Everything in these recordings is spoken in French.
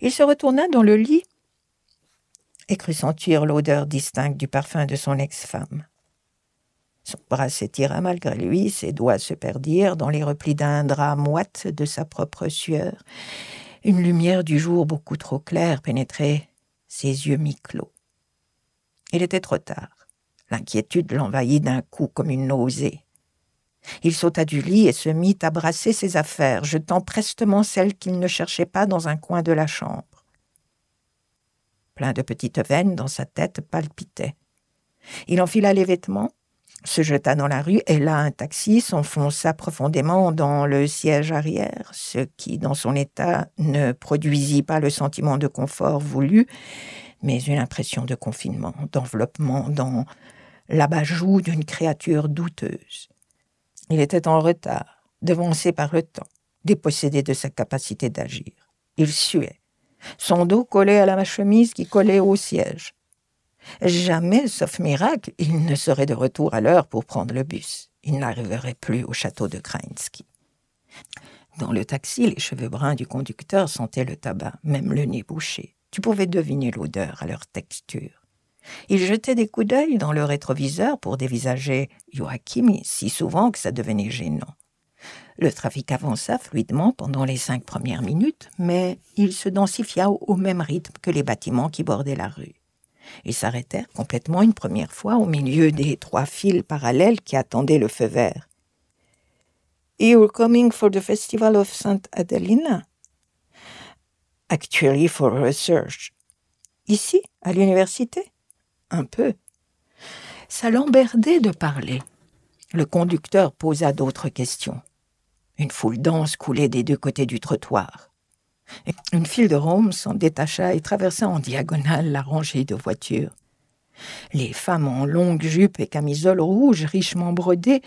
Il se retourna dans le lit et crut sentir l'odeur distincte du parfum de son ex-femme. Son bras s'étira malgré lui, ses doigts se perdirent dans les replis d'un drap moite de sa propre sueur. Une lumière du jour beaucoup trop claire pénétrait ses yeux mi-clos. Il était trop tard. L'inquiétude l'envahit d'un coup comme une nausée. Il sauta du lit et se mit à brasser ses affaires, jetant prestement celles qu'il ne cherchait pas dans un coin de la chambre. Plein de petites veines dans sa tête palpitaient. Il enfila les vêtements, se jeta dans la rue et là un taxi s'enfonça profondément dans le siège arrière, ce qui, dans son état, ne produisit pas le sentiment de confort voulu, mais une impression de confinement, d'enveloppement dans l'abat-joue d'une créature douteuse. Il était en retard, devancé par le temps, dépossédé de sa capacité d'agir. Il suait. Son dos collait à la chemise qui collait au siège. Jamais, sauf miracle, il ne serait de retour à l'heure pour prendre le bus. Il n'arriverait plus au château de Krainsky. Dans le taxi, les cheveux bruns du conducteur sentaient le tabac, même le nez bouché. Tu pouvais deviner l'odeur à leur texture. Il jetait des coups d'œil dans le rétroviseur pour dévisager Joachim si souvent que ça devenait gênant. Le trafic avança fluidement pendant les cinq premières minutes, mais il se densifia au même rythme que les bâtiments qui bordaient la rue. Ils s'arrêtèrent complètement une première fois au milieu des trois fils parallèles qui attendaient le feu vert. You're coming for the Festival of St. Adelina? Actually for research. Ici, à l'université? Un peu. Ça l'emberdait de parler. Le conducteur posa d'autres questions. Une foule dense coulait des deux côtés du trottoir. Une file de Rome s'en détacha et traversa en diagonale la rangée de voitures. Les femmes en longues jupes et camisoles rouges richement brodées,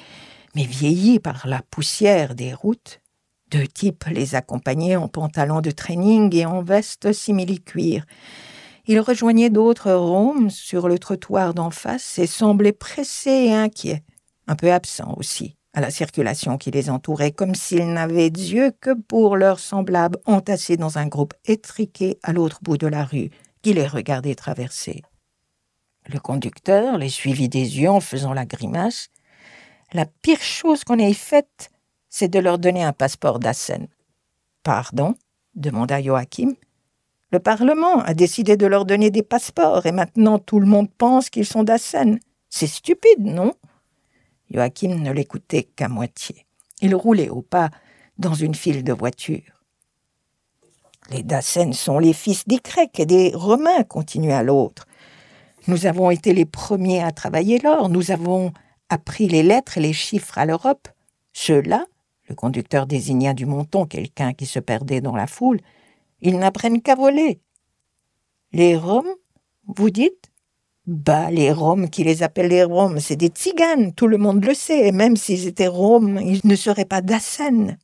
mais vieillies par la poussière des routes, deux types les accompagnaient en pantalons de training et en vestes simili-cuir. Ils rejoignaient d'autres Roms sur le trottoir d'en face et semblaient pressés et inquiets, un peu absents aussi à la circulation qui les entourait, comme s'ils n'avaient d'yeux que pour leurs semblables entassés dans un groupe étriqué à l'autre bout de la rue, qui les regardait traverser. Le conducteur les suivit des yeux en faisant la grimace. La pire chose qu'on ait faite, c'est de leur donner un passeport d'Assen. Pardon? demanda Joachim. Le Parlement a décidé de leur donner des passeports et maintenant tout le monde pense qu'ils sont d'Assen. C'est stupide, non? Joachim ne l'écoutait qu'à moitié. Il roulait au pas dans une file de voitures. Les Dassen sont les fils des Grecs et des Romains, continua l'autre. Nous avons été les premiers à travailler l'or, nous avons appris les lettres et les chiffres à l'Europe. Ceux-là, le conducteur désigna du monton quelqu'un qui se perdait dans la foule, ils n'apprennent qu'à voler. Les Roms, vous dites? Bah, les Roms qui les appellent les Roms, c'est des tziganes, tout le monde le sait, et même s'ils étaient Roms, ils ne seraient pas d'Assen.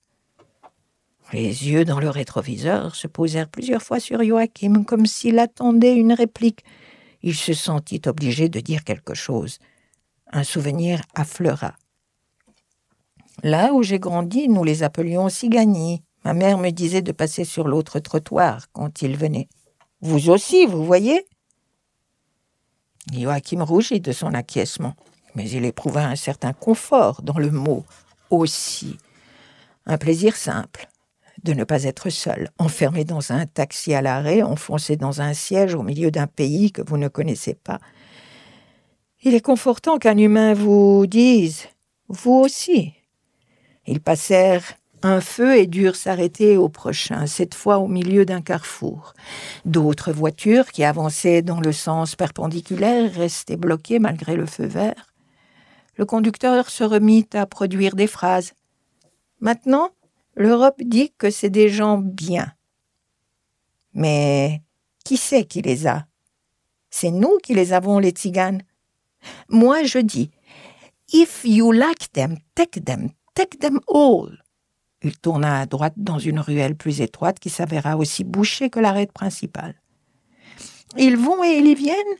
Les yeux dans le rétroviseur se posèrent plusieurs fois sur Joachim, comme s'il attendait une réplique. Il se sentit obligé de dire quelque chose. Un souvenir affleura. Là où j'ai grandi, nous les appelions Cigani. Ma mère me disait de passer sur l'autre trottoir quand ils venaient. Vous aussi, vous voyez? Joachim rougit de son acquiescement, mais il éprouva un certain confort dans le mot aussi. Un plaisir simple, de ne pas être seul, enfermé dans un taxi à l'arrêt, enfoncé dans un siège au milieu d'un pays que vous ne connaissez pas. Il est confortant qu'un humain vous dise Vous aussi. Ils passèrent un feu et durent s'arrêter au prochain, cette fois au milieu d'un carrefour. D'autres voitures qui avançaient dans le sens perpendiculaire restaient bloquées malgré le feu vert. Le conducteur se remit à produire des phrases. Maintenant, l'Europe dit que c'est des gens bien. Mais qui c'est qui les a? C'est nous qui les avons, les tziganes. Moi, je dis, If you like them, take them, take them all. Il tourna à droite dans une ruelle plus étroite qui s'avéra aussi bouchée que l'arrêt principale. Ils vont et ils y viennent.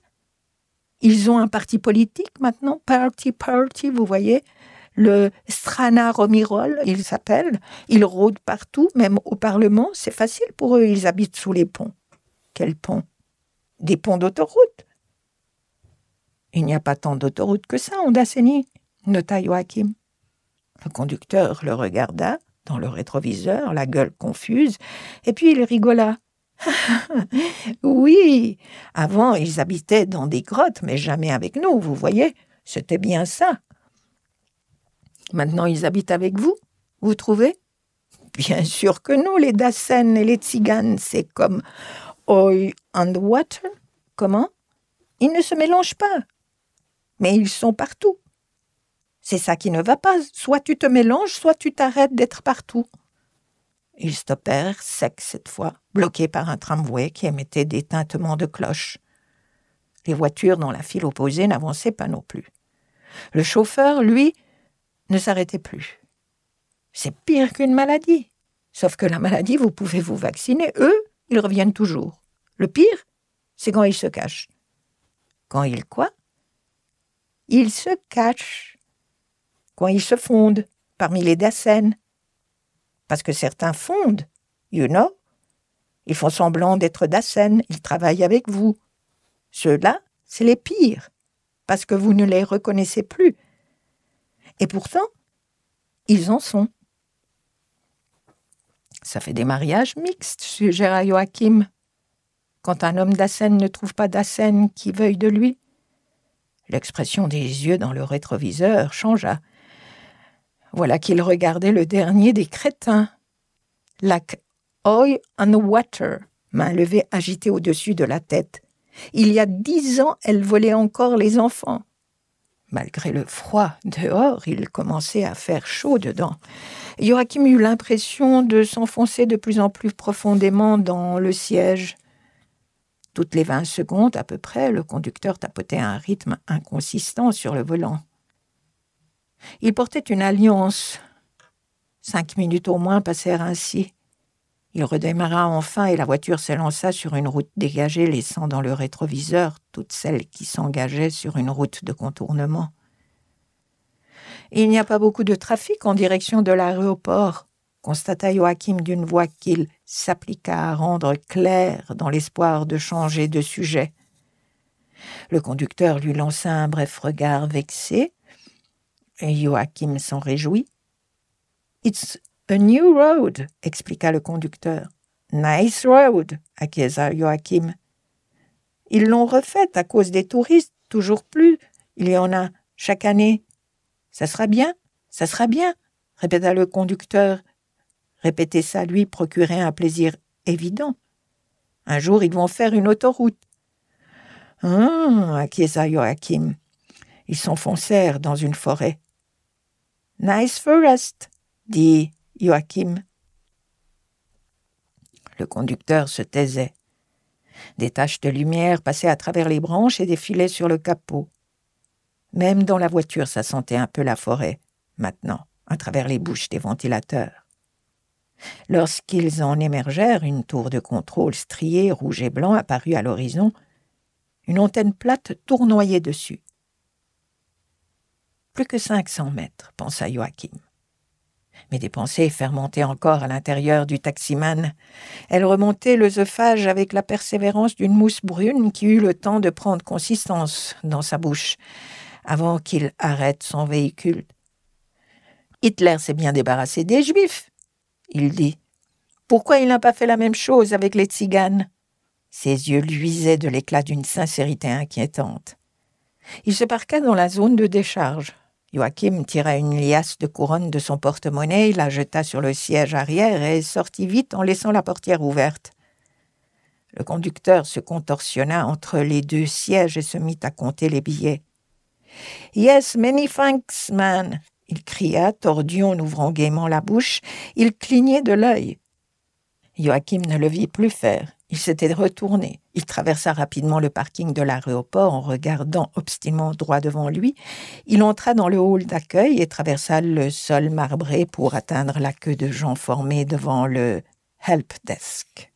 Ils ont un parti politique maintenant, Party Party, vous voyez. Le Strana Romirol, il s'appelle. Ils rôdent partout, même au Parlement. C'est facile pour eux, ils habitent sous les ponts. Quels ponts? Des ponts d'autoroute. Il n'y a pas tant d'autoroutes que ça en Dacénie, nota Joachim. Le conducteur le regarda dans le rétroviseur, la gueule confuse, et puis il rigola. oui, avant ils habitaient dans des grottes, mais jamais avec nous, vous voyez. C'était bien ça. Maintenant, ils habitent avec vous, vous trouvez? Bien sûr que non, les Dassen et les Tziganes, c'est comme oil and water. Comment? Ils ne se mélangent pas. Mais ils sont partout. C'est ça qui ne va pas. Soit tu te mélanges, soit tu t'arrêtes d'être partout. Ils stoppèrent, secs cette fois, bloqués par un tramway qui émettait des tintements de cloches. Les voitures dans la file opposée n'avançaient pas non plus. Le chauffeur, lui, ne s'arrêtait plus. C'est pire qu'une maladie. Sauf que la maladie, vous pouvez vous vacciner. Eux, ils reviennent toujours. Le pire, c'est quand ils se cachent. Quand ils quoi? Ils se cachent. Quand ils se fondent parmi les Dassen. Parce que certains fondent, you know. Ils font semblant d'être Dassen, ils travaillent avec vous. Ceux-là, c'est les pires, parce que vous ne les reconnaissez plus. Et pourtant, ils en sont. Ça fait des mariages mixtes, suggéra Joachim. Quand un homme d'Assen ne trouve pas d'Assen qui veuille de lui. L'expression des yeux dans le rétroviseur changea. Voilà qu'il regardait le dernier des crétins. Like oil on water, main levée agitée au-dessus de la tête. Il y a dix ans, elle volait encore les enfants. Malgré le froid dehors, il commençait à faire chaud dedans. Joachim eut l'impression de s'enfoncer de plus en plus profondément dans le siège. Toutes les vingt secondes à peu près, le conducteur tapotait un rythme inconsistant sur le volant. Il portait une alliance. Cinq minutes au moins passèrent ainsi. Il redémarra enfin et la voiture s'élança sur une route dégagée, laissant dans le rétroviseur toutes celles qui s'engageaient sur une route de contournement. Il n'y a pas beaucoup de trafic en direction de l'aéroport, constata Joachim d'une voix qu'il s'appliqua à rendre claire dans l'espoir de changer de sujet. Le conducteur lui lança un bref regard vexé, et Joachim s'en réjouit. It's a new road, expliqua le conducteur. Nice road, acquiesça Joachim. Ils l'ont refaite à cause des touristes, toujours plus. Il y en a chaque année. Ça sera bien, ça sera bien, répéta le conducteur. Répéter ça lui procurait un plaisir évident. Un jour, ils vont faire une autoroute. Hum, acquiesça Joachim. Ils s'enfoncèrent dans une forêt. Nice forest, dit Joachim. Le conducteur se taisait. Des taches de lumière passaient à travers les branches et défilaient sur le capot. Même dans la voiture, ça sentait un peu la forêt, maintenant, à travers les bouches des ventilateurs. Lorsqu'ils en émergèrent, une tour de contrôle striée rouge et blanc apparut à l'horizon, une antenne plate tournoyait dessus. Plus que cinq cents mètres, pensa Joachim mais des pensées fermentaient encore à l'intérieur du taximan. Elles remontaient l'œsophage avec la persévérance d'une mousse brune qui eut le temps de prendre consistance dans sa bouche avant qu'il arrête son véhicule. Hitler s'est bien débarrassé des Juifs, il dit. Pourquoi il n'a pas fait la même chose avec les tziganes? Ses yeux luisaient de l'éclat d'une sincérité inquiétante. Il se parqua dans la zone de décharge. Joachim tira une liasse de couronne de son porte-monnaie, la jeta sur le siège arrière et sortit vite en laissant la portière ouverte. Le conducteur se contorsionna entre les deux sièges et se mit à compter les billets. Yes, many thanks, man. Il cria, tordu en ouvrant gaiement la bouche. Il clignait de l'œil. Joachim ne le vit plus faire. Il s'était retourné. Il traversa rapidement le parking de l'aéroport en regardant obstinément droit devant lui. Il entra dans le hall d'accueil et traversa le sol marbré pour atteindre la queue de gens formés devant le help desk.